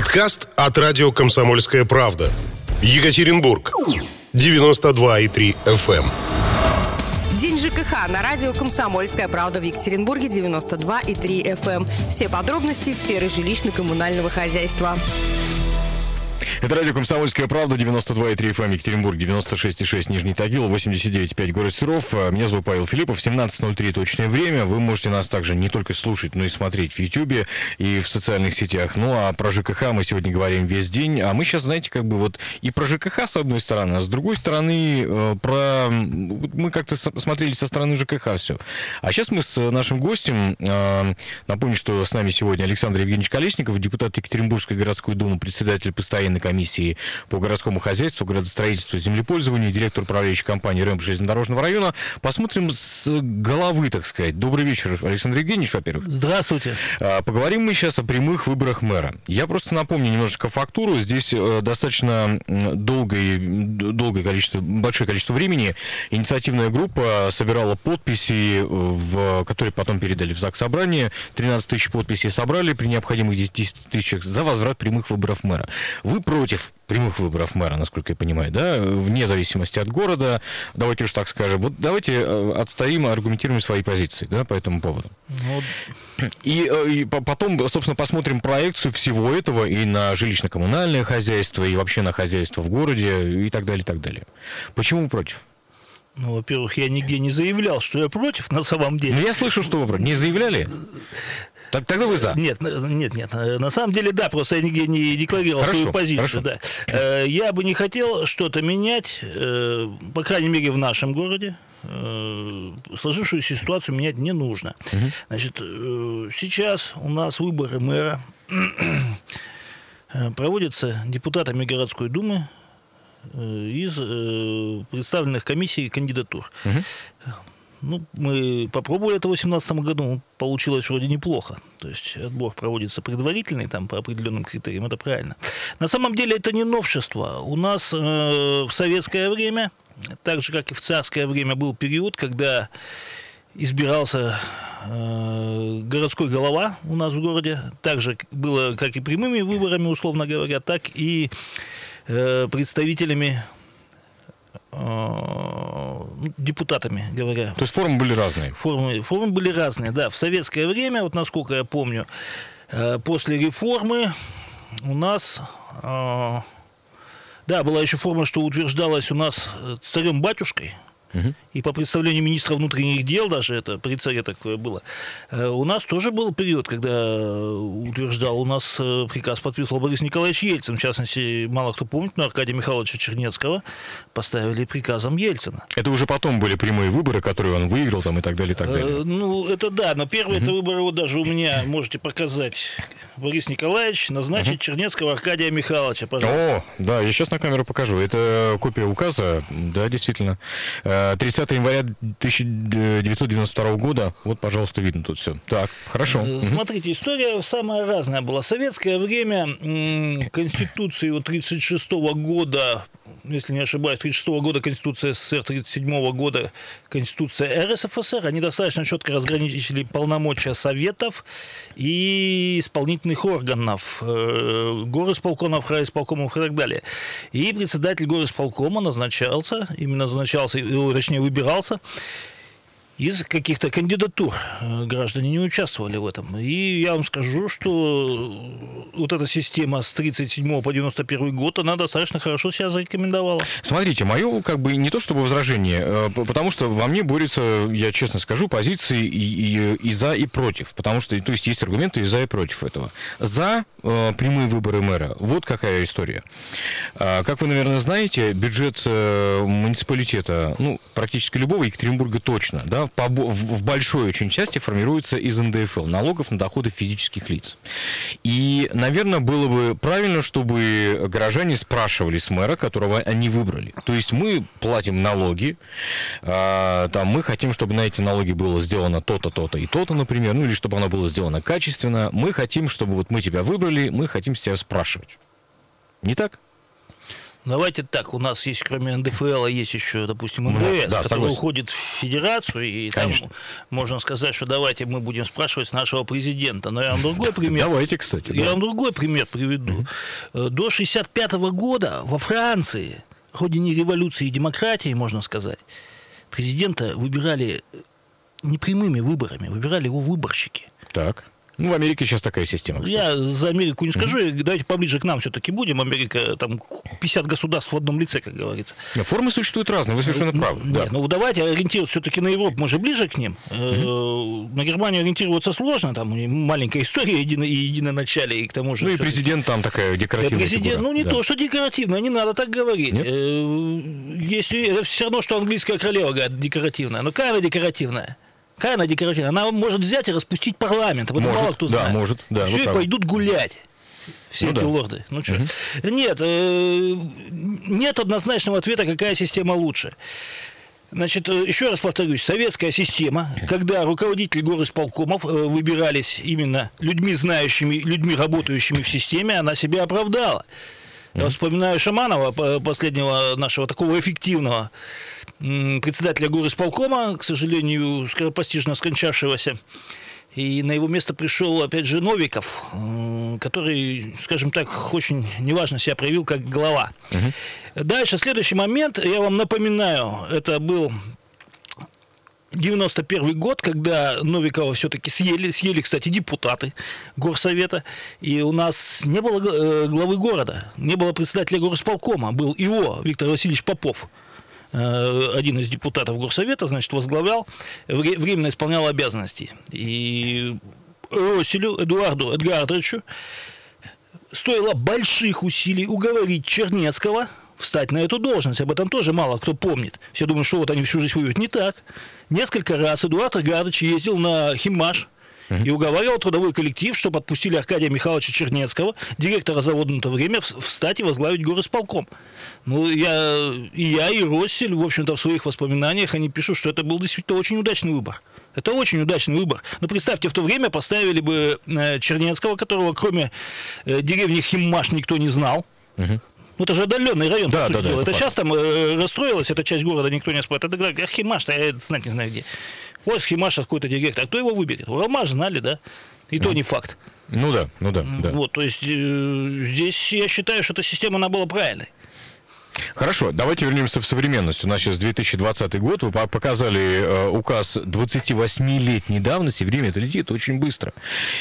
Подкаст от радио «Комсомольская правда». Екатеринбург. 92,3 FM. День ЖКХ на радио «Комсомольская правда» в Екатеринбурге 92,3 FM. Все подробности сферы жилищно-коммунального хозяйства. Это радио «Комсомольская правда», 92,3 FM, Екатеринбург, 96,6 Нижний Тагил, 89,5 город Серов. Меня зовут Павел Филиппов, 17.03 точное время. Вы можете нас также не только слушать, но и смотреть в Ютьюбе и в социальных сетях. Ну, а про ЖКХ мы сегодня говорим весь день. А мы сейчас, знаете, как бы вот и про ЖКХ с одной стороны, а с другой стороны э, про... Мы как-то смотрели со стороны ЖКХ все. А сейчас мы с нашим гостем, э, напомню, что с нами сегодня Александр Евгеньевич Колесников, депутат Екатеринбургской городской думы, председатель постоянной комиссии по городскому хозяйству, градостроительству и землепользованию, директор управляющей компании РЭМ железнодорожного района. Посмотрим с головы, так сказать. Добрый вечер, Александр Евгеньевич, во-первых. Здравствуйте. А, поговорим мы сейчас о прямых выборах мэра. Я просто напомню немножечко фактуру. Здесь э, достаточно долгое, долгое количество, большое количество времени инициативная группа собирала подписи, в, которые потом передали в ЗАГС Собрание. 13 тысяч подписей собрали при необходимых 10 тысячах за возврат прямых выборов мэра. Вы против прямых выборов мэра, насколько я понимаю, да, вне зависимости от города. Давайте уж так скажем. Вот давайте э, отстоим, аргументируем свои позиции, да, по этому поводу. Ну... И, э, и потом, собственно, посмотрим проекцию всего этого и на жилищно-коммунальное хозяйство, и вообще на хозяйство в городе, и так далее, и так далее. Почему вы против? Ну, во-первых, я нигде не заявлял, что я против на самом деле. Ну, я слышу, что вы против. Не заявляли? Так, тогда вы за. Нет, нет, нет. На самом деле, да, просто я нигде не декларировал хорошо, свою позицию. Хорошо. Да. Э, я бы не хотел что-то менять, э, по крайней мере, в нашем городе. Э, сложившуюся ситуацию менять не нужно. Угу. Значит, сейчас у нас выборы мэра проводятся депутатами городской думы из представленных комиссий кандидатур. Угу. Ну, мы попробовали это в 2018 году, получилось вроде неплохо. То есть отбор проводится предварительный, там, по определенным критериям, это правильно. На самом деле это не новшество. У нас э, в советское время, так же, как и в царское время, был период, когда избирался э, городской голова у нас в городе. Также было как и прямыми выборами, условно говоря, так и э, представителями депутатами, говоря. То есть формы были разные? Формы, формы были разные, да. В советское время, вот насколько я помню, э, после реформы у нас... Э, да, была еще форма, что утверждалась у нас царем-батюшкой – и по представлению министра внутренних дел, даже это при царе такое было, э, у нас тоже был период, когда утверждал, у нас э, приказ подписывал Борис Николаевич Ельцин, в частности, мало кто помнит, но Аркадия Михайловича Чернецкого поставили приказом Ельцина. Это уже потом были прямые выборы, которые он выиграл там и так далее, и так далее. Э, ну, это да, но первые угу. это выборы вот даже у меня, можете показать, Борис Николаевич назначит угу. Чернецкого Аркадия Михайловича, пожалуйста. О, да, я сейчас на камеру покажу. Это копия указа, да, действительно. 30 января 1992 года. Вот, пожалуйста, видно тут все. Так, хорошо. Э, смотрите, история самая разная была. Советское время Конституции 1936 года если не ошибаюсь, 1936 года Конституция СССР, 1937 года Конституция РСФСР, они достаточно четко разграничили полномочия Советов и исполнительных органов, э, горосполкомов, райисполкомов и так далее. И председатель горосполкома назначался, именно назначался, точнее выбирался из каких-то кандидатур э, граждане не участвовали в этом. И я вам скажу, что вот эта система с 37 по 91 год, она достаточно хорошо себя зарекомендовала. Смотрите, мое как бы не то чтобы возражение, э, потому что во мне борется, я честно скажу, позиции и, и, и за, и против. Потому что, то есть, есть аргументы и за, и против этого. За э, прямые выборы мэра. Вот какая история. Э, как вы, наверное, знаете, бюджет э, муниципалитета, ну, практически любого, Екатеринбурга точно, да, по, в большой очень части формируется из НДФЛ, налогов на доходы физических лиц. И, наверное, было бы правильно, чтобы горожане спрашивали с мэра, которого они выбрали. То есть мы платим налоги, э, там мы хотим, чтобы на эти налоги было сделано то-то, то-то и то-то, например, ну или чтобы оно было сделано качественно. Мы хотим, чтобы вот мы тебя выбрали, мы хотим с тебя спрашивать. Не так? Давайте так, у нас есть, кроме НДФЛ, есть еще, допустим, МДС, Ну, да, который согласен. уходит в федерацию, и Конечно. там можно сказать, что давайте мы будем спрашивать с нашего президента. Но я вам другой пример. Давайте, кстати. Я да. вам другой пример приведу. Э, До 65 года во Франции, родине революции и демократии, можно сказать, президента выбирали э, не прямыми выборами, выбирали его выборщики. Так. Ну, в Америке сейчас такая система, кстати. Я за Америку не скажу, и давайте поближе к нам все-таки будем. Америка, там 50 государств в одном лице, как говорится. Нет, Формы существуют разные, вы совершенно Ну, правы. нет, да. ну давайте ориентироваться все-таки на Европу, мы же ближе к ним. Э, На Германию ориентироваться сложно, там маленькая история едино, и единоначалие, и к тому же... Ну и президент там такая декоративная президент, фигура. ну не Да. то, что декоративная, не надо так говорить. Нет? Э, Если это все равно, что английская королева говорит декоративная. Но какая она декоративная? Какая она декоративная? Она может взять и распустить парламент. Об этом Может, мало кто да, знает. может, да, Все, и правы. пойдут гулять. Все Ну эти да. лорды. Ну что? Нет, э, нет однозначного ответа, какая система лучше. Значит, э, еще раз повторюсь, советская система, когда руководители горосполкомов э, выбирались именно людьми знающими, людьми работающими в системе, она себя оправдала. Я вспоминаю Шаманова, по- последнего нашего такого эффективного председателя горосполкома, к сожалению, скоропостижно скончавшегося. И на его место пришел, опять же, Новиков, который, скажем так, очень неважно себя проявил как глава. Дальше, следующий момент, я вам напоминаю, это был 91 год, когда Новикова все-таки съели, съели, кстати, депутаты горсовета, и у нас не было э, главы города, не было председателя горосполкома, был ИО Виктор Васильевич Попов, э, один из депутатов горсовета, значит, возглавлял, вре- временно исполнял обязанности. И Роселю Эдуарду Эдгардовичу стоило больших усилий уговорить Чернецкого встать на эту должность. Об этом тоже мало кто помнит. Все думают, что вот они всю жизнь воюют. Не так. Несколько раз Эдуард Эдгардович ездил на Химаш и уговаривал трудовой коллектив, чтобы отпустили Аркадия Михайловича Чернецкого, директора завода на то время, вс- встать и возглавить горосполком. Ну, я, и я, и Россель, в общем-то, в своих воспоминаниях, они пишут, что это был действительно очень удачный выбор. Это очень удачный выбор. Но представьте, в то время поставили бы э, Чернецкого, которого кроме э, деревни Химмаш никто не знал. Ну, это же отдаленный район, Да, да, да, дела. это Это сейчас там э, расстроилась эта часть города, никто не спорит. Это тогда Химаш, я знать не знаю где. Вот с Химаша какой-то директор. А кто его выберет? Уралмаш знали, да? И то не факт. Ну да, ну да, да. Вот, то есть э, здесь я считаю, что эта система, она была правильной. Хорошо, давайте вернемся в современность. У нас сейчас 2020 год. Вы по- показали э, указ 28-летней давности. Время это летит очень быстро.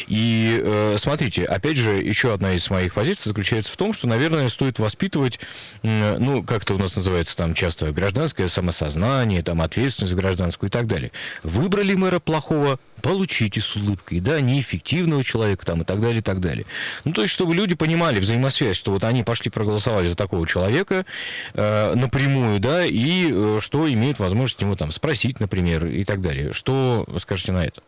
И э, смотрите, опять же, еще одна из моих позиций заключается в том, что, наверное, стоит воспитывать, м, ну, как-то у нас называется там часто гражданское самосознание, там ответственность гражданскую и так далее. Выбрали мэра плохого, получите с улыбкой, да, неэффективного человека там и так далее, и так далее. Ну, то есть, чтобы люди понимали взаимосвязь, что вот они пошли проголосовали за такого человека э, напрямую, да, и э, что имеют возможность ему там спросить, например, и так далее. Что скажете на это?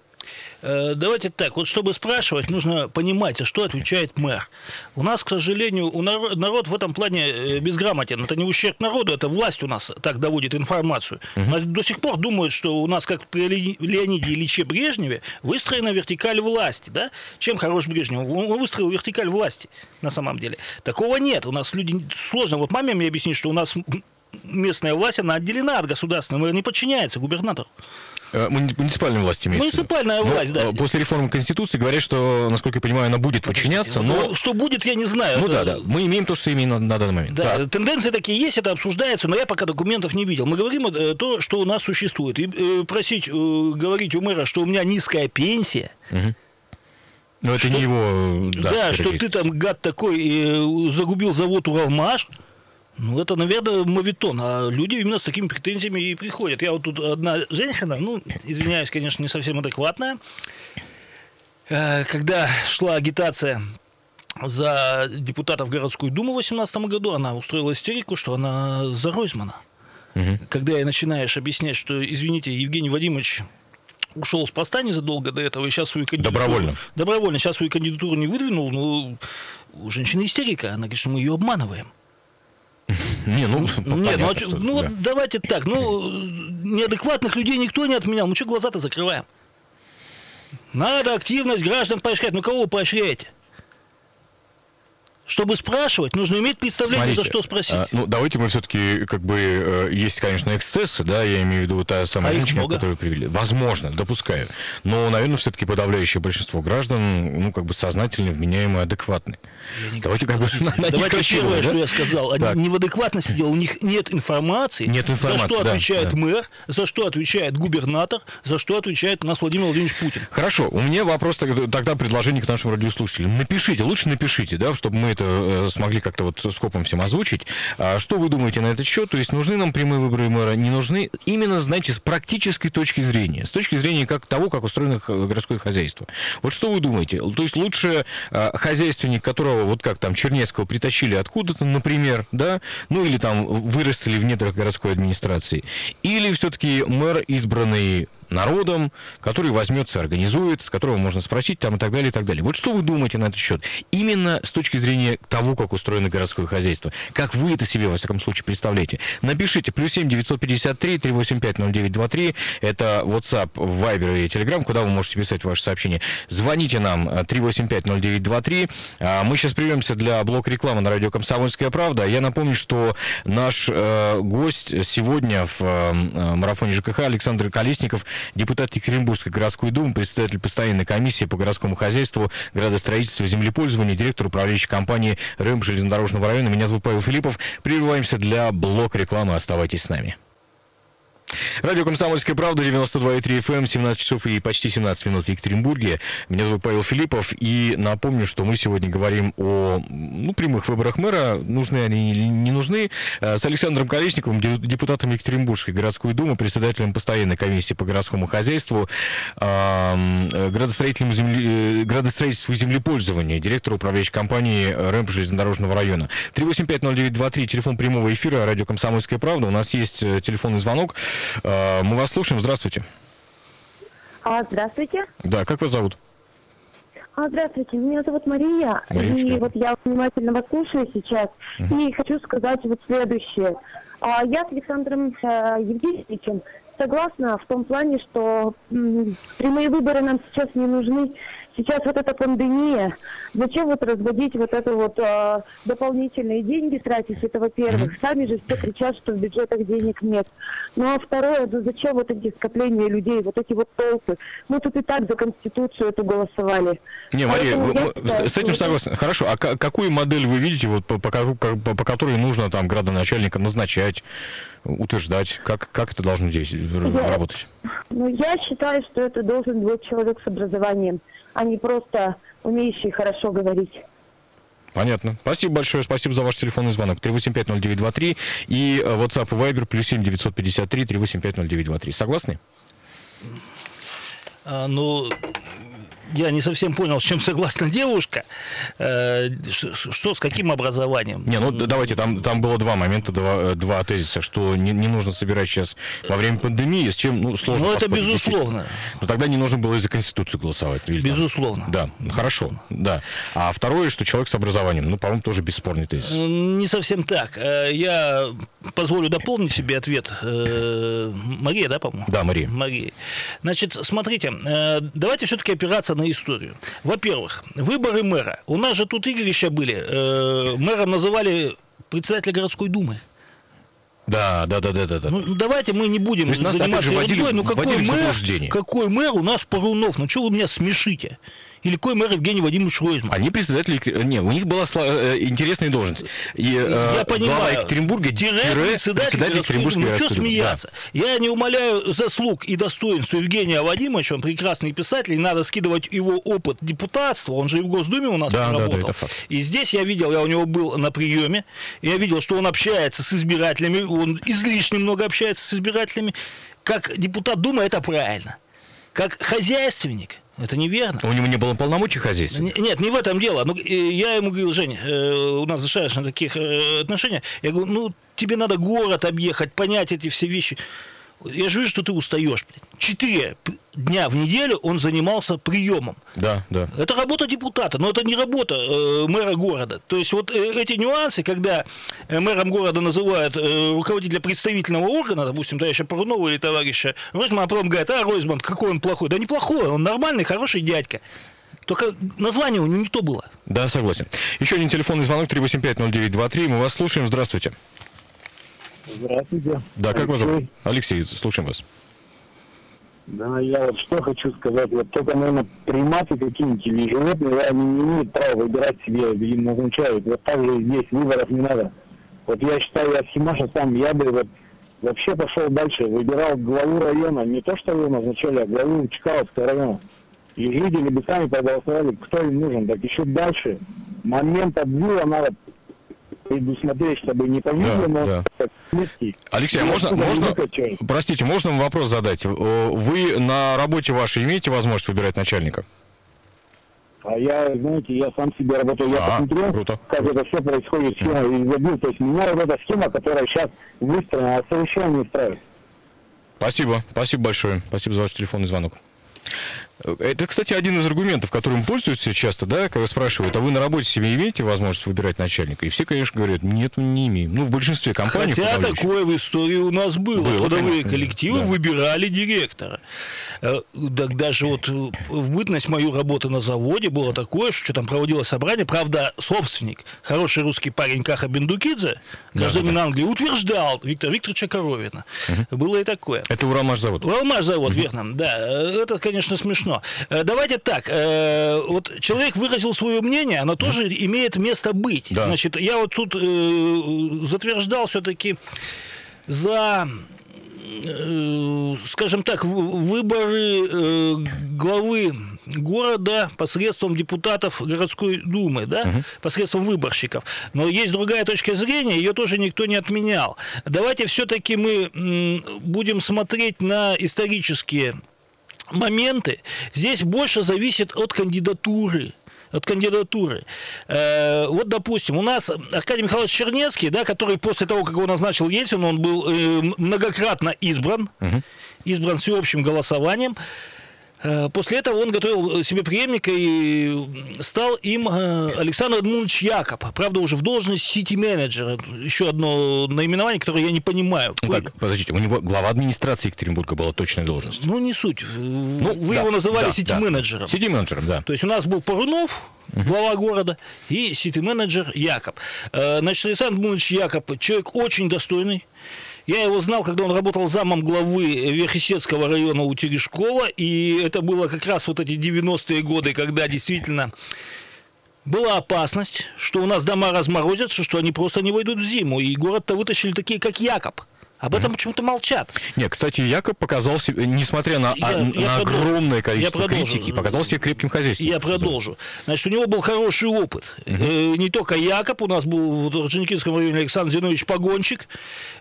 Э, Давайте так, вот чтобы спрашивать, нужно понимать, а что отвечает мэр. У нас, к сожалению, у народ, народ в этом плане э, безграмотен. Это не ущерб народу, это власть у нас так доводит информацию. У нас до сих пор думают, что у нас, как при Леони- Леониде Ильиче Брежневе, выстроена вертикаль власти. Да? Чем хорош Брежнев? Он выстроил вертикаль власти на самом деле. Такого нет. У нас люди сложно. Вот маме мне объяснить, что у нас местная власть, она отделена от государственной, мэр не подчиняется губернатору. Э, муни- Муниципальная власть имеется. Муниципальная Ну, власть, да. э, После реформы Конституции говорят, что, насколько я понимаю, она будет подчиняться, но... Ну, что будет, я не знаю. Ну да, да. Мы имеем то, что имеем на, на данный момент. Да, Так. тенденции такие есть, это обсуждается, но я пока документов не видел. Мы говорим э, то, что у нас существует. И э, просить, говорить у мэра, что у меня низкая пенсия, Но это не его... да, сфера что ты там, гад такой, загубил завод Уралмаш, ну, это, наверное, мавитон. А люди именно с такими претензиями и приходят. Я вот тут одна женщина, ну, извиняюсь, конечно, не совсем адекватная, э, когда шла агитация за депутатов в городскую думу в 2018 году, она устроила истерику, что она за Ройзмана. Когда ей начинаешь объяснять, что, извините, Евгений Вадимович ушел с поста незадолго до этого, и сейчас свою кандидатуру... Добровольно. Добровольно. Сейчас свою кандидатуру не выдвинул, ну, у женщины истерика. Она говорит, что мы ее обманываем. Не, ну, Нет, ну, а что- ну да. вот давайте так, ну, неадекватных людей никто не отменял, ну что глаза-то закрываем? Надо активность граждан поощрять. Ну кого вы поощряете? Чтобы спрашивать, нужно иметь представление, Смотрите, за что спросить. А, ну, давайте мы все-таки, как бы, э, есть, конечно, эксцессы, да, я имею в виду та самая а женщина, которую привели. Возможно, допускаю. Но, наверное, все-таки подавляющее большинство граждан, ну, как бы, сознательно, вменяемые, адекватны. Давайте как бы Давайте первое, да? что я сказал. Они так. не в адекватности дело, у них нет информации, нет информации за что да, отвечает да. мэр, за что отвечает губернатор, за что отвечает у нас Владимир Владимирович Путин. Хорошо, у меня вопрос тогда предложение к нашим радиослушателям. Напишите, лучше напишите, да, чтобы мы это э, смогли как-то вот скопом всем озвучить. А что вы думаете на этот счет? То есть нужны нам прямые выборы мэра, не нужны? Именно, знаете, с практической точки зрения, с точки зрения как того, как устроено городское хозяйство. Вот что вы думаете? То есть лучше э, хозяйственник, которого вот как там Чернецкого притащили откуда-то, например, да, ну или там вырастили в недрах городской администрации, или все-таки мэр, избранный народом, который возьмется, организует, с которого можно спросить там и так далее, и так далее. Вот что вы думаете на этот счет? Именно с точки зрения того, как устроено городское хозяйство. Как вы это себе, во всяком случае, представляете? Напишите, плюс 7 953 385 0923, это WhatsApp, Viber и Telegram, куда вы можете писать ваши сообщения. Звоните нам 385 0923. А, мы сейчас прервемся для блока рекламы на радио «Комсомольская правда». Я напомню, что наш э, гость сегодня в э, марафоне ЖКХ Александр Колесников – депутат Екатеринбургской городской думы, председатель постоянной комиссии по городскому хозяйству, градостроительству и землепользованию, директор управляющей компании РЭМ железнодорожного района. Меня зовут Павел Филиппов. Прерываемся для блока рекламы. Оставайтесь с нами. Радио «Комсомольская правда», 92,3 FM, 17 часов и почти 17 минут в Екатеринбурге. Меня зовут Павел Филиппов, и напомню, что мы сегодня говорим о ну, прямых выборах мэра, нужны они или не нужны, э, с Александром Колесниковым, депутатом Екатеринбургской городской думы, председателем постоянной комиссии по городскому хозяйству, градостроительному земле... Э, градостроительству и землепользованию, директору управляющей компании РЭМП железнодорожного района. 3850923, телефон прямого эфира, радио «Комсомольская правда». У нас есть э, телефонный звонок. Э, мы вас слушаем. Здравствуйте. А, здравствуйте. Да, как вас зовут? А, здравствуйте, меня зовут Мария, Мария и вот я внимательно вас слушаю сейчас, угу. и хочу сказать вот следующее. А, я с Александром э, Евгеньевичем согласна в том плане, что м, прямые выборы нам сейчас не нужны, сейчас вот эта пандемия, зачем вот разводить вот это вот э, дополнительные деньги тратить, это во-первых. Сами же все кричат, что в бюджетах денег нет. Ну а второе, ну зачем вот эти скопления людей, вот эти вот толпы? Мы тут и так за Конституцию эту голосовали. Не, Мария, вы, считаю, с этим согласен. Хорошо, а какую модель вы видите, вот по, по, по, по которой нужно там градоначальника назначать, утверждать? Как, как это должно здесь работать? Ну, я считаю, что это должен быть человек с образованием а не просто умеющий хорошо говорить. Понятно. Спасибо большое. Спасибо за ваш телефонный звонок. 3850923 и э, WhatsApp и Viber плюс 7 953 3850923. Согласны? А, ну, я не совсем понял, с чем согласна девушка. Э, что, с каким образованием? Не, ну давайте, там, там было два момента, два, два тезиса, что не, не нужно собирать сейчас во время пандемии, с чем ну, сложно. Ну, это безусловно. Но тогда не нужно было из за Конституцию голосовать. Или, безусловно. Там. Да, хорошо, да. А второе, что человек с образованием, ну, по-моему, тоже бесспорный тезис. Э, не совсем так. Э, я позволю дополнить себе ответ. Мария, да, по-моему? Да, Мария. Мария. Значит, смотрите, давайте все-таки опираться на историю. Во-первых, выборы мэра. У нас же тут игрища были. Э, мэром называли председателя городской думы. Да, да, да, да, да. Ну, давайте мы не будем заниматься ерундой. Ну, какой мэр, какой мэр у нас Парунов? Ну, что вы меня смешите? Или какой мэр Евгений Владимирович Ройзман? Они председатели... Не, у них была э, интересная должность. И, э, Я понимаю. Екатеринбурга тире председатель, председатель Екатеринбургской Ну, что смеяться? Да. Я не умоляю заслуг и достоинств Евгения Владимировича, он прекрасный писатель, и надо скидывать его опыт депутатства, он же и в Госдуме у нас да, работал. Да, да, это факт. И здесь я видел, я у него был на приеме, я видел, что он общается с избирателями, он излишне много общается с избирателями. Как депутат Думы это правильно. Как хозяйственник – это неверно. У него не было полномочий хозяйства? Нет, не в этом дело. Ну, я ему говорил, Женя, э, у нас достаточно таких э, отношений. Я говорю, ну, тебе надо город объехать, понять эти все вещи. Я же вижу, что ты устаешь. Четыре дня в неделю он занимался приемом. Да, да. Это работа депутата, но это не работа э, мэра города. То есть вот э, эти нюансы, когда э, мэром города называют э, руководителя представительного органа, допустим, товарища Парунова или товарища Ройзмана, а потом говорят, а Ройзман, какой он плохой. Да неплохой, он нормальный, хороший дядька. Только название у него не то было. Да, согласен. Еще один телефонный звонок 3850923. Мы вас слушаем. Здравствуйте. Здравствуйте. Да, как вас зовут? Алексей, слушаем вас. Да, я вот что хочу сказать. Вот только, наверное, приматы какие-нибудь или животные, они не имеют права выбирать себе, им назначают. Вот так же здесь выборов не надо. Вот я считаю, я Симаша сам, я бы вот вообще пошел дальше, выбирал главу района, не то, что его назначали, а главу Чкаловского района. И жители бы сами проголосовали, кто им нужен. Так еще дальше момент отбила надо предусмотреть, чтобы не погибли, Да, но да. смерти. Алексей, а И можно, можно, выкачать. простите, можно вам вопрос задать? Вы на работе вашей имеете возможность выбирать начальника? А я, знаете, я сам себе работаю, я А, посмотрел, круто. как это все происходит, схема, и забил. То есть меня вот эта схема, которая сейчас выстроена, совершенно не устраивает. Спасибо, спасибо большое. Спасибо за ваш телефонный звонок. Это, кстати, один из аргументов, которым пользуются часто, да, когда спрашивают, а вы на работе себе имеете возможность выбирать начальника? И все, конечно, говорят, нет, не имеем. Ну, в большинстве компаний. Хотя такое в истории у нас было. Было, Трудовые конечно, коллективы да. выбирали директора. Э, даже вот э, в бытность мою работы на заводе было такое, что там проводилось собрание. Правда, собственник, хороший русский парень Каха Бендукидзе, гражданин Англии, утверждал Виктора Викторовича Коровина. Было и такое. Это Уралмашзавод. Уралмаш завод, верно, да. Э, Это, конечно, смешно. Давайте так. Вот человек выразил свое мнение, оно тоже имеет место быть. Да. Значит, я вот тут затверждал все-таки за скажем так, выборы э, главы города посредством депутатов городской думы, да, посредством выборщиков. Но есть другая точка зрения, ее тоже никто не отменял. Давайте все-таки мы будем смотреть на исторические моменты. Здесь больше зависит от кандидатуры от кандидатуры. Э, вот, допустим, у нас Аркадий Михайлович Чернецкий, да, который после того, как его назначил Ельцин, он был э, многократно избран, избран всеобщим голосованием. Э, После этого он готовил себе преемника и стал им э, Александр Эдмундович Якоб. Правда, уже в должность сити-менеджера. Еще одно наименование, которое я не понимаю. Ну как, подождите, у него глава администрации Екатеринбурга была точная должность. Ну, не суть. Ну, Вы да, его называли да, сити-менеджером. да. Сити-менеджером, да. То есть у нас был Парунов, глава города, и сити-менеджер Якоб. Э, Значит, Александр Эдмундович Якоб человек очень достойный. Я его знал, когда он работал замом главы Верхесецкого района у Терешкова, и это было как раз вот эти 90-е годы, когда действительно была опасность, что у нас дома разморозятся, что они просто не войдут в зиму, и город-то вытащили такие, как Якоб. Об этом почему-то молчат. Нет, кстати, Якоб показал себе, несмотря на, Я- а- я на продолжу. огромное Я количество продолжу. критики, показал себе крепким хозяйством. Я продолжу. Значит, у него был хороший опыт. Э, Не только Якоб, у нас был в Орджоникидском районе Александр Зинович Погончик.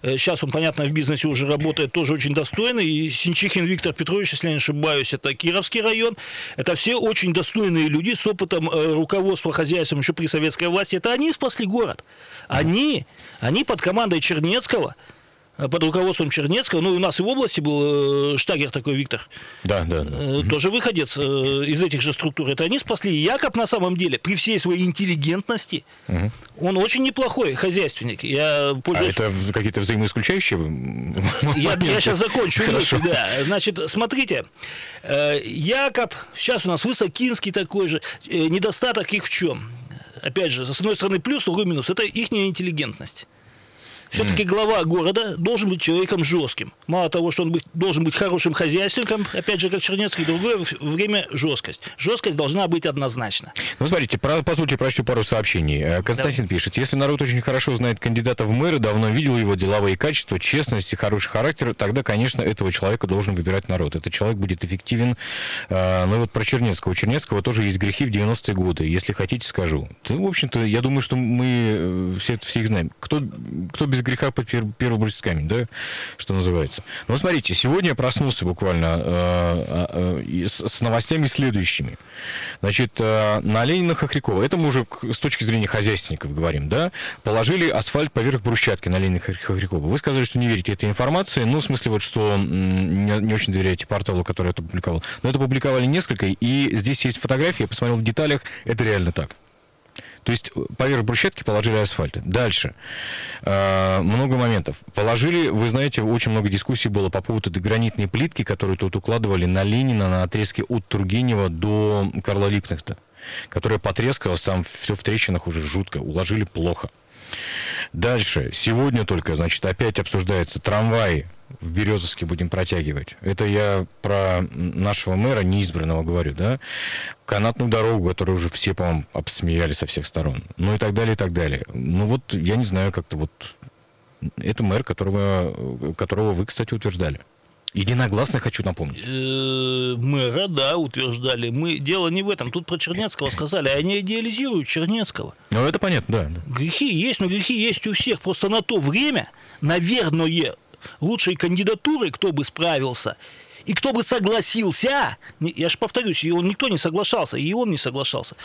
Э, Сейчас он, понятно, в бизнесе уже работает, тоже очень достойный. И Синчихин Виктор Петрович, если я не ошибаюсь, это Кировский район. Это все очень достойные люди с опытом э, руководства хозяйством еще при советской власти. Это они спасли город. Они, они под командой Чернецкого, под руководством Чернецкого, ну и у нас и в области был э, штагер такой Виктор, Да, да, да. э, тоже выходец э, из этих же структур. Это они спасли. И Якоб на самом деле, при всей своей интеллигентности, он очень неплохой хозяйственник. Я А пользуюсь... это в- какие-то взаимоисключающие? Я, моменты? сейчас закончу Хорошо. мысль, да. Значит, смотрите, э, Якоб, сейчас у нас Высокинский такой же. Э, Недостаток их в чем? Опять же, с одной стороны плюс, с другой минус. Это их интеллигентность. Все-таки глава города должен быть человеком жестким. Мало того, что он быть- должен быть хорошим хозяйственником, опять же, как Чернецкий, другое время жесткость. Жесткость должна быть однозначно. Ну, смотрите, про- позвольте прочту пару сообщений. Э, Константин пишет, если народ очень хорошо знает кандидата в мэры, давно видел его деловые качества, честность и хороший характер, тогда, конечно, этого человека должен выбирать народ. Этот человек будет эффективен. Э, Ну, вот про Чернецкого. У Чернецкого тоже есть грехи в 90-е годы. Если хотите, скажу. Да, в общем-то, я думаю, что мы э, все, все их знаем. Кто, кто без греха под пер, первый бросит камень, да, что называется. Но смотрите, сегодня я проснулся буквально э, э, с, новостями следующими. Значит, э, на Ленина Хохрякова, это мы уже с точки зрения хозяйственников говорим, да, положили асфальт поверх брусчатки на Ленина Хох- Хохрякова. Вы сказали, что не верите этой информации, ну, в смысле вот, что не, не очень доверяете порталу, который это публиковал. Но это публиковали несколько, и здесь есть фотографии, я посмотрел в деталях, это реально так. То есть поверх брусчатки положили асфальт. Дальше. Э, много моментов. Положили, вы знаете, очень много дискуссий было по поводу гранитной плитки, которую тут укладывали на Ленина на отрезке от Тургенева до Карла Липкнехта, которая потрескалась, там все в трещинах уже жутко, уложили плохо. Дальше. Сегодня только, значит, опять обсуждается трамваи в Березовске будем протягивать. Это я про нашего мэра неизбранного говорю, да? Канатную дорогу, которую уже все, по-моему, обсмеяли со всех сторон. Ну и так далее, и так далее. Ну вот, я не знаю, как-то вот... Это мэр, которого, которого вы, кстати, утверждали. Единогласно хочу напомнить. Э, мэра, да, утверждали. Мы дело не в этом. Тут про Чернецкого сказали, они идеализируют Чернецкого. Ну, это понятно, да. Грехи есть, но грехи есть у всех. Просто на то время, наверное, лучшей кандидатурой, кто бы справился, и кто бы согласился, я же повторюсь, и он никто не соглашался, и он не соглашался,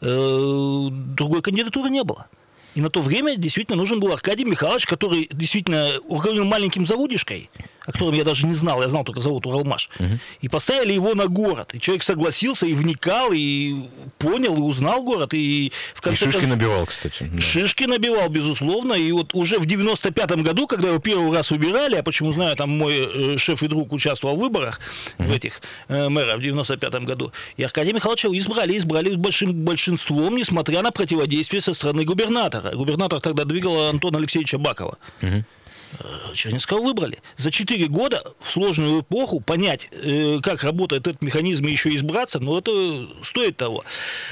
э, другой кандидатуры не было. И на то время действительно нужен был Аркадий Михайлович, который действительно руководил маленьким заводишкой, о котором я даже не знал, я знал только завод Уралмаш. Угу. И поставили его на город. И человек согласился, и вникал, и понял, и узнал город. И, в конце и шишки набивал, кстати. Да. Шишки набивал, безусловно. И вот уже в 95-м году, когда его первый раз убирали, а почему знаю, там мой э, шеф и друг участвовал в выборах угу. в этих э, мэра в 95-м году, и Аркадия Михайловича избрали, избрали большим большинством, несмотря на противодействие со стороны губернатора. Губернатор тогда двигал Антона Алексеевича Бакова. Угу. Чернецкого выбрали. За 4 года в сложную эпоху понять, э, как работает этот механизм и еще избраться, ну, это стоит того.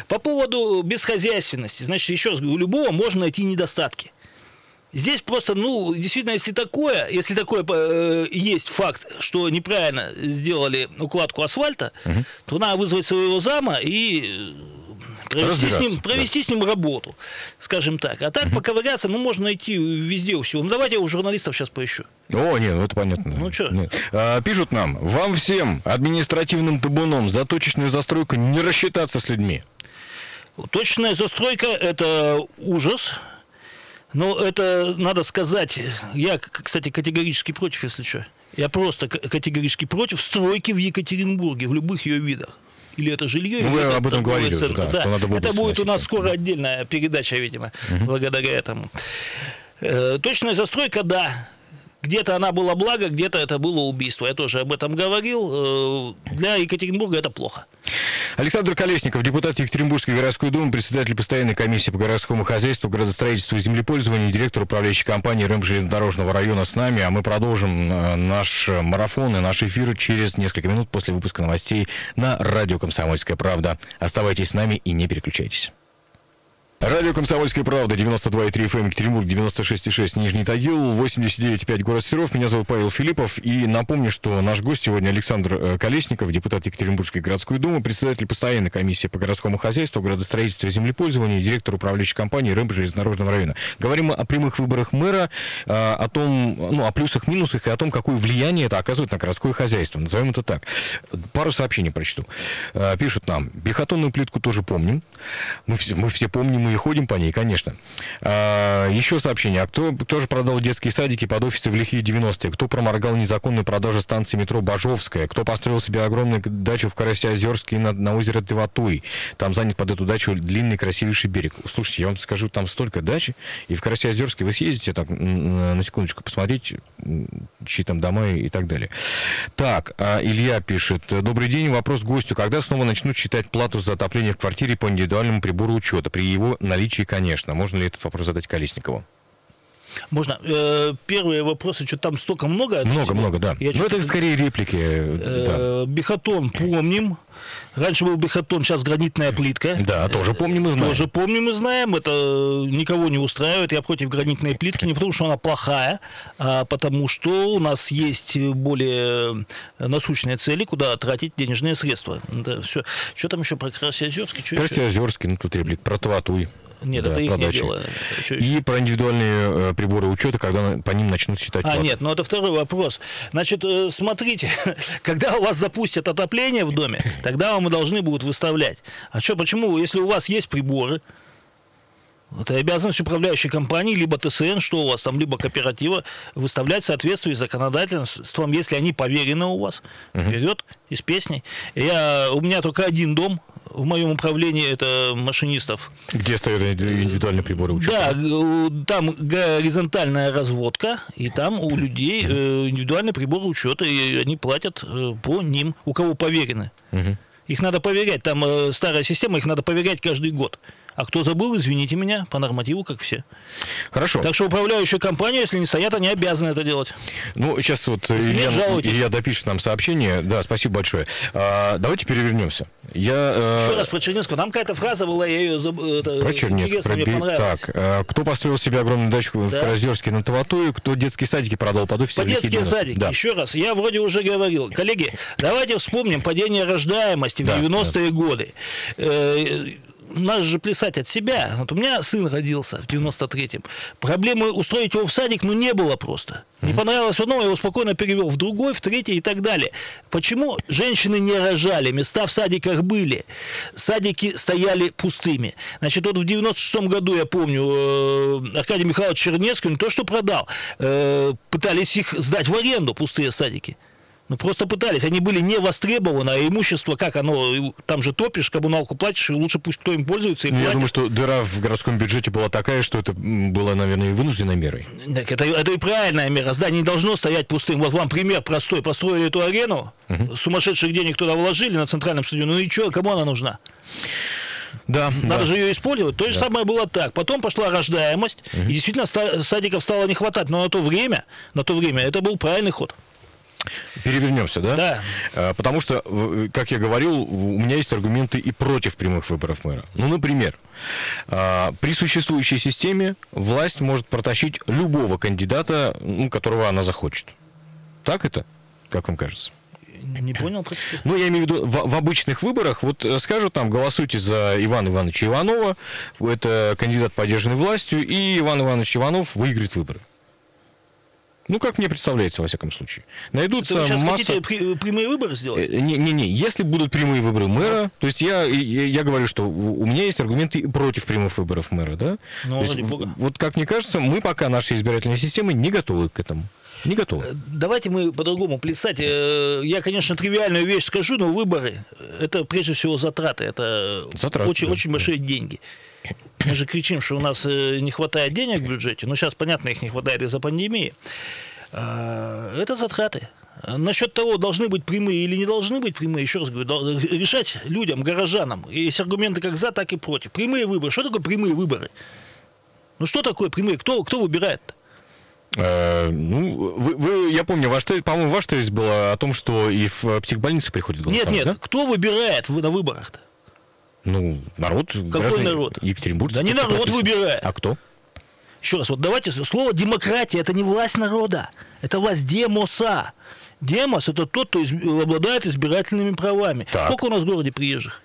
По поводу бесхозяйственности, значит, еще раз говорю, у любого можно найти недостатки. Здесь просто, ну, действительно, если такое, если такое э, есть факт, что неправильно сделали укладку асфальта, угу. то надо вызвать своего зама и провести, с ним, провести да. с ним работу, скажем так. А так угу. поковыряться, ну, можно найти везде у всего. Ну, давайте я у журналистов сейчас поищу. О, нет, ну это понятно. Ну что? А, пишут нам, вам всем административным табуном за точечную застройку не рассчитаться с людьми. Точная застройка – это ужас. Но это надо сказать, я, кстати, категорически против, если что. Я просто категорически против стройки в Екатеринбурге, в любых ее видах или это жилье, ну, или это об этом говорили центр. Уже, да, да. Что надо это будет у нас скоро отдельная передача, видимо, угу. благодаря этому. Э, точная застройка, да, где-то она была благо, где-то это было убийство. Я тоже об этом говорил. Э, для Екатеринбурга это плохо. Александр Колесников, депутат Екатеринбургской городской думы, председатель постоянной комиссии по городскому хозяйству, градостроительству и землепользованию, директор управляющей компании РЭМ железнодорожного района с нами. А мы продолжим э, наш марафон и наш эфир через несколько минут после выпуска новостей на радио «Комсомольская правда». Оставайтесь с нами и не переключайтесь. Радио «Комсомольская правда», 92,3 FM, Екатеринбург, 96,6 Нижний Тагил, 89,5 город Серов. Меня зовут Павел Филиппов. И напомню, что наш гость сегодня Александр э, Колесников, депутат Екатеринбургской городской думы, председатель постоянной комиссии по городскому хозяйству, градостроительству и землепользованию, директор управляющей компании РЭМ железнодорожного района. Говорим о прямых выборах мэра, э, о том, ну, о плюсах, минусах и о том, какое влияние это оказывает на городское хозяйство. Назовем это так. Пару сообщений прочту. Э, пишут нам, бихотонную плитку тоже помним. Мы все, мы все помним и ходим по ней, конечно. А, еще сообщение. А кто, кто же продал детские садики под офисы в лихие 90-е? Кто проморгал незаконную продажу станции метро Бажовская? Кто построил себе огромную дачу в Карасе-Озерске на, на озеро Деватуй? Там занят под эту дачу длинный красивейший берег. Слушайте, я вам скажу, там столько дач. И в Карасе-Озерске вы съездите так, на секундочку, посмотреть, чьи там дома и так далее. Так, а Илья пишет. Добрый день. Вопрос гостю. Когда снова начнут считать плату за отопление в квартире по индивидуальному прибору учета? При его наличии, конечно. Можно ли этот вопрос задать Колесникову? Можно. Э, первые вопросы, что там столько много. Много, много, да. Я ну, это скорее реплики. Э, да. Бихотон помним. Раньше был бихотон, сейчас гранитная плитка. Да, тоже помним и знаем. Тоже помним и знаем. Это никого не устраивает. Я против гранитной плитки не потому, что она плохая, а потому что у нас есть более насущные цели, куда тратить денежные средства. Это все. Что там еще про Красноозерский? Красноозерский, ну тут реплик. Про Таватуй. Нет, да, это их не дело. И про индивидуальные э, приборы учета, когда по ним начнут считать. А, нет, ну это второй вопрос. Значит, э, смотрите, когда у вас запустят отопление в доме, тогда вам и должны будут выставлять. А что, почему, если у вас есть приборы, это обязанность управляющей компании, либо ТСН, что у вас там, либо кооператива, выставлять в соответствии с законодательством, если они поверены у вас. Вперед, из песни. Я, у меня только один дом, в моем управлении это машинистов. Где стоят индивидуальные приборы учета? Да, там горизонтальная разводка, и там у людей э, индивидуальные приборы учета, и они платят э, по ним, у кого поверены. Угу. Их надо проверять, там э, старая система, их надо проверять каждый год. А кто забыл, извините меня, по нормативу, как все. Хорошо. Так что управляющая компания, если не стоят, они обязаны это делать. Ну, сейчас вот Илья, Илья допишет нам сообщение. Да, спасибо большое. А, давайте перевернемся. Я, э... Еще раз про Чернецкую. Там какая-то фраза была, я ее забыл. Про Чернецкую. Про... Мне понравилось. Так, э, кто построил себе огромную дачу да. в Каразерске на Таватуе, кто детские садики продал под офис. По детские садики. Да. Еще раз, я вроде уже говорил. Коллеги, давайте вспомним падение рождаемости да, в 90-е да. годы. Э, надо же плясать от себя. Вот у меня сын родился в 93-м. Проблемы устроить его в садик, ну, не было просто. Не понравилось одно, я его спокойно перевел в другой, в третий и так далее. Почему женщины не рожали? Места в садиках были. Садики стояли пустыми. Значит, вот в 96-м году, я помню, э, Аркадий Михайлович Чернецкий, он то, что продал, э, пытались их сдать в аренду, пустые садики. Ну, просто пытались. Они были не востребованы, а имущество, как оно, там же топишь, коммуналку платишь, и лучше пусть кто им пользуется. И ну, я думаю, что дыра в городском бюджете была такая, что это было, наверное, и вынужденной мерой. Так, это, это и правильная мера. Здание не должно стоять пустым. Вот вам пример простой. Построили эту арену, угу. сумасшедших денег туда вложили на центральном стадионе. Ну и что, кому она нужна? Да, Надо да. же ее использовать. То же да. самое было так. Потом пошла рождаемость, угу. и действительно садиков стало не хватать. Но на то время, на то время это был правильный ход. Перевернемся, да? Да. А, потому что, как я говорил, у меня есть аргументы и против прямых выборов мэра. Ну, например, а, при существующей системе власть может протащить любого кандидата, ну, которого она захочет. Так это? Как вам кажется? Не понял. Ну, я имею в виду, в, в обычных выборах, вот э, скажут там, голосуйте за Ивана Ивановича Иванова, это кандидат, поддержанный властью, и Иван Иванович Иванов выиграет выборы. Ну, как мне представляется, во всяком случае. Найдутся вы сейчас масса... хотите прямые выборы сделать? Не-не-не, э, если будут прямые выборы мэра, то есть я, я, я говорю, что у меня есть аргументы против прямых выборов мэра, да? Ну, есть, вот как мне кажется, мы пока нашей избирательной системы не готовы к этому. Не готовы. Э, давайте мы по-другому плясать. Э, я, конечно, тривиальную вещь скажу, но выборы – это прежде всего затраты. Это затраты, очень, да, очень большие да. деньги. Мы же кричим, что у нас э, не хватает денег в бюджете. Ну, сейчас, понятно, их не хватает из-за пандемии. А, это затраты. Насчет того, должны быть прямые или не должны быть прямые, еще раз говорю, решать людям, горожанам. Есть аргументы как за, так и против. Прямые выборы. Что такое прямые выборы? Ну что такое прямые? Кто, кто выбирает? Э, ну, вы, вы, я помню, ваш по-моему, ваш тезис было о том, что и в психбольнице приходит голосовать. Нет, нет, да? кто выбирает на выборах-то? Ну, народ. Какой народ? Екатеринбург. Да не народ выбирает. А кто? Еще раз, вот давайте, слово демократия это не власть народа, это власть демоса. Демос это тот, кто из, обладает избирательными правами. Так. Сколько у нас в городе приезжих?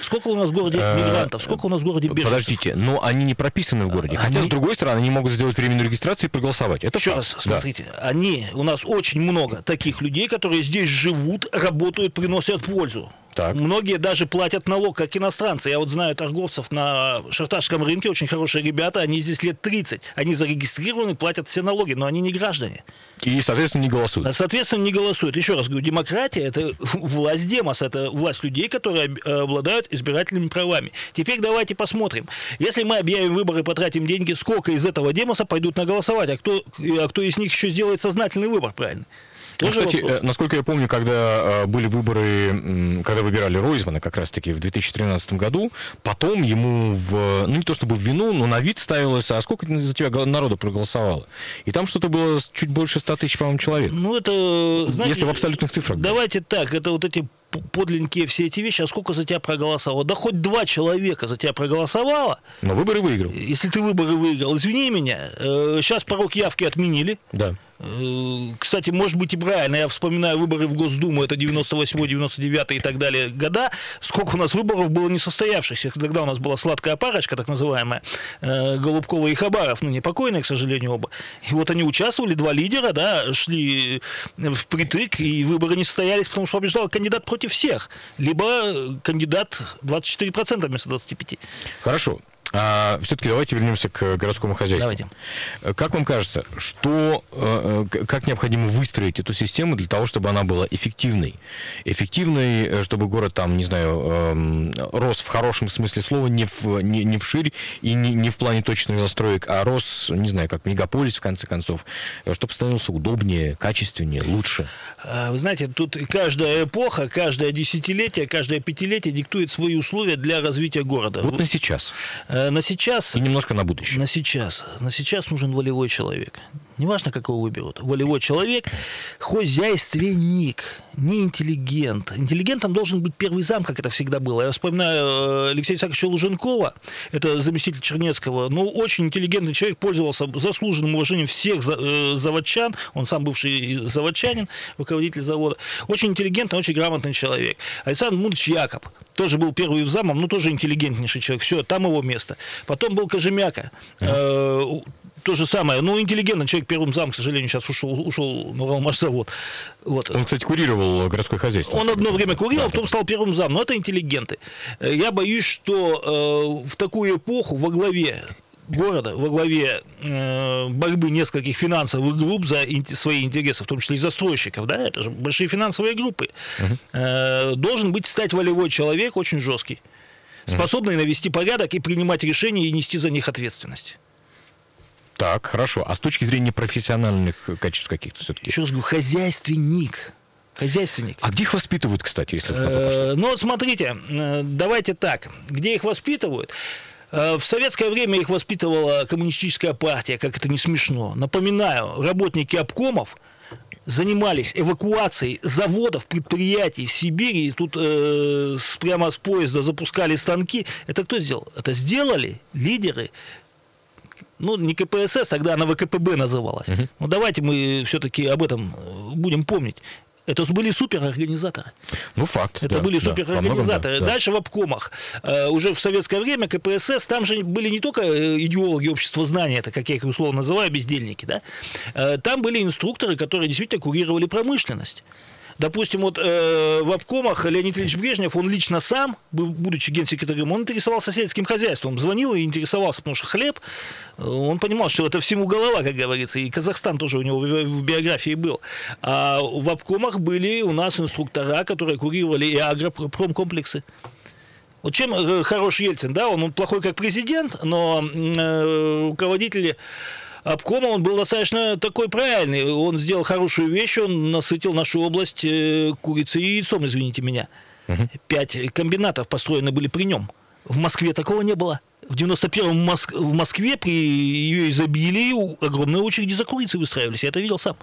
Сколько у нас в городе э, мигрантов? Сколько у нас в городе беженцев? Подождите, но они не прописаны в городе. Хотя, с другой стороны, они могут сделать временную регистрацию и проголосовать. Это Еще раз, смотрите, да. они, у нас очень много таких людей, которые здесь живут, работают, приносят пользу. Так. Многие даже платят налог, как иностранцы. Я вот знаю торговцев на шарташском рынке, очень хорошие ребята, они здесь лет 30. Они зарегистрированы, платят все налоги, но они не граждане. И, соответственно, не голосуют. Соответственно, не голосуют. Еще раз говорю, демократия – это власть демоса, это власть людей, которые обладают избирательными правами. Теперь давайте посмотрим. Если мы объявим выборы, потратим деньги, сколько из этого демоса пойдут на голосовать, а кто, а кто из них еще сделает сознательный выбор правильно? Ну, кстати, вопрос. Э, насколько я помню, когда э, были выборы, когда выбирали Ройзмана как раз-таки в 2013 году, потом ему в, ну не то чтобы в вину, но на вид ставилось, а сколько за тебя народу проголосовало? И там что-то было чуть больше 100 тысяч, по-моему, человек. Ну это, знаете, Если в абсолютных цифрах. Давайте так, это вот эти подлинники все эти вещи, а сколько за тебя проголосовало? Да хоть два человека за тебя проголосовало. Но выборы выиграл. Если ты выборы выиграл, извини меня, сейчас э, порог явки отменили. Да. Э, кстати, может быть и правильно. Я вспоминаю выборы в Госдуму, это 98 99 и так далее года. Сколько у нас выборов было несостоявшихся. Тогда у нас была сладкая парочка, так называемая, э, Голубкова и Хабаров, ну, не покойные, к сожалению, оба. И вот они участвовали, два лидера, да, шли в притык, и выборы не состоялись, потому что побеждал кандидат против всех. Либо кандидат 24% вместо 25%. Хорошо. А, все-таки давайте вернемся к городскому хозяйству. Давайте. Как вам кажется, что, э, э, как необходимо выстроить эту систему для того, чтобы она была эффективной? Эффективной, э, чтобы город там, не знаю, эм, рос в хорошем смысле слова, не в, не, не вширь и не, не в плане точных застроек, а рос, не знаю, как мегаполис, в конце концов, чтобы становился удобнее, качественнее, лучше. А, вы знаете, тут каждая эпоха, каждое десятилетие, каждое пятилетие диктует свои условия для развития города. Вот на сейчас. Э, на сейчас... И немножко на будущее. На сейчас. На сейчас нужен волевой человек. Неважно, как его выберут. Волевой человек, хозяйственник, не интеллигент. Интеллигентом должен быть первый зам, как это всегда было. Я вспоминаю э, Алексея Исааковича Луженкова, это заместитель Чернецкого, ну, очень интеллигентный человек, пользовался заслуженным уважением всех э, заводчан, он сам бывший заводчанин, руководитель завода. Очень интеллигентный, очень грамотный человек. Александр Мундович Якоб, тоже был первый замом, но тоже интеллигентнейший человек. Все, там его место. Потом был Кожемяка. Э, то же самое. Ну, интеллигентный человек первым зам, к сожалению, сейчас ушел, ушел на Уралмашзавод. Вот. Он, кстати, курировал городское хозяйство. Он одно время курировал, да, потом стал первым зам. Но это интеллигенты. Э, я боюсь, что э, в такую эпоху во главе города во главе э, борьбы нескольких финансовых групп за свои интересы, в том числе и застройщиков, да, это же большие финансовые группы, uh э, должен быть стать волевой человек очень жесткий, способный uh навести порядок и принимать решения и нести за них ответственность. Так, хорошо. А с точки зрения профессиональных качеств каких-то все-таки? Еще раз говорю, хозяйственник. Хозяйственник. А где их воспитывают, кстати, если уж на то пошло? Ну, смотрите, э, давайте так. Где их воспитывают? Э, в советское время их воспитывала коммунистическая партия, как это не смешно. Напоминаю, работники обкомов занимались эвакуацией заводов, предприятий в Сибири, и тут э, прямо с поезда запускали станки. Это кто сделал? Это сделали лидеры ну, не КПСС, тогда она ВКПБ называлась. Uh-huh. Ну, давайте мы все-таки об этом будем помнить. Это были суперорганизаторы. Ну, факт. Это да, были суперорганизаторы. Да, да. Дальше в обкомах. Э, уже в советское время КПСС, там же были не только э, идеологи общества знания, это как я их условно называю, бездельники, да? Э, там были инструкторы, которые действительно курировали промышленность. Допустим, вот э, в обкомах Леонид Ильич Брежнев, он лично сам, будучи генсекретарем, он интересовался сельским хозяйством, звонил и интересовался, потому что хлеб, э, он понимал, что это всему голова, как говорится, и Казахстан тоже у него в биографии был. А в обкомах были у нас инструктора, которые курировали и агропромкомплексы. Вот чем э, хорош Ельцин, да, он, он плохой как президент, но э, руководители обкома, он был достаточно такой правильный. Он сделал хорошую вещь, он насытил нашу область э, курицей и яйцом, извините меня. Угу. Пять комбинатов построены были при нем. В Москве такого не было. В 91-м в Москве при ее изобилии огромные очереди за курицей выстраивались. Я это видел сам.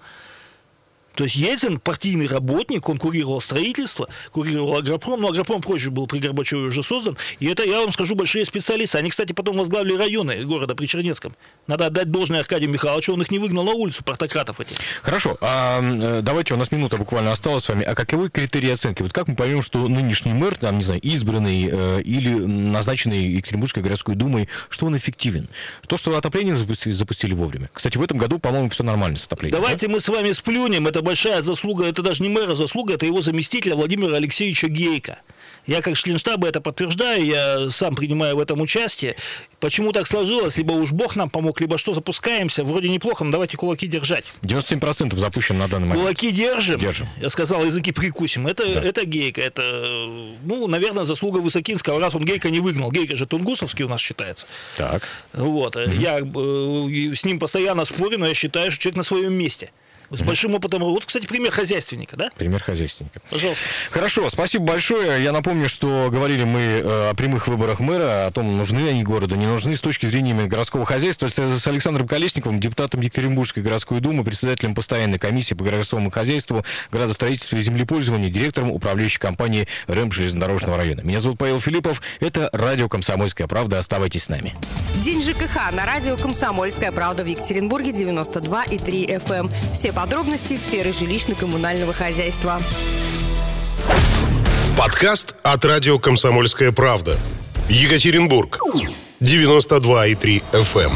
То есть Ельцин, партийный работник, он курировал строительство, курировал агропром, но агропром позже был при Горбачеве уже создан. И это, я вам скажу, большие специалисты. Они, кстати, потом возглавили районы города при Чернецком. Надо отдать должное Аркадию Михайловичу, он их не выгнал на улицу, партократов этих. Хорошо, а, э, давайте, у нас минута буквально осталась с вами. А каковы критерии оценки? Вот как мы поймем, что нынешний мэр, там, не знаю, избранный э, или назначенный Екатеринбургской городской думой, что он эффективен? То, что отопление запустили, запустили вовремя. Кстати, в этом году, по-моему, все нормально с отоплением. Давайте да? мы с вами сплюнем, это большая заслуга, это даже не мэра заслуга, это его заместителя Владимира Алексеевича Гейка. Я как член штаба это подтверждаю, я сам принимаю в этом участие. Почему так сложилось? Либо уж Бог нам помог, либо что, запускаемся. Вроде неплохо, но давайте кулаки держать. 97% запущен на данный момент. Кулаки держим. Держим. Я сказал, языки прикусим. Это, да. это гейка. Это, ну, наверное, заслуга Высокинского, раз он гейка не выгнал. Гейка же Тунгусовский у нас считается. Так. Вот. Угу. Я э, с ним постоянно спорю, но я считаю, что человек на своем месте с большим опытом. Вот, кстати, пример хозяйственника, да? Пример хозяйственника. Пожалуйста. Хорошо, спасибо большое. Я напомню, что говорили мы э, о прямых выборах мэра, о том, нужны они городу, не нужны с точки зрения городского хозяйства. С Александром Колесниковым, депутатом Екатеринбургской городской думы, председателем постоянной комиссии по городскому хозяйству, градостроительству и землепользованию, директором управляющей компании РЭМ железнодорожного района. Меня зовут Павел Филиппов. Это радио «Комсомольская правда». Оставайтесь с нами. День ЖКХ на радио «Комсомольская правда» в Екатеринбурге 92,3 FM. Все подробности сферы жилищно-коммунального хозяйства. Подкаст от радио «Комсомольская правда». Екатеринбург. 92,3 FM.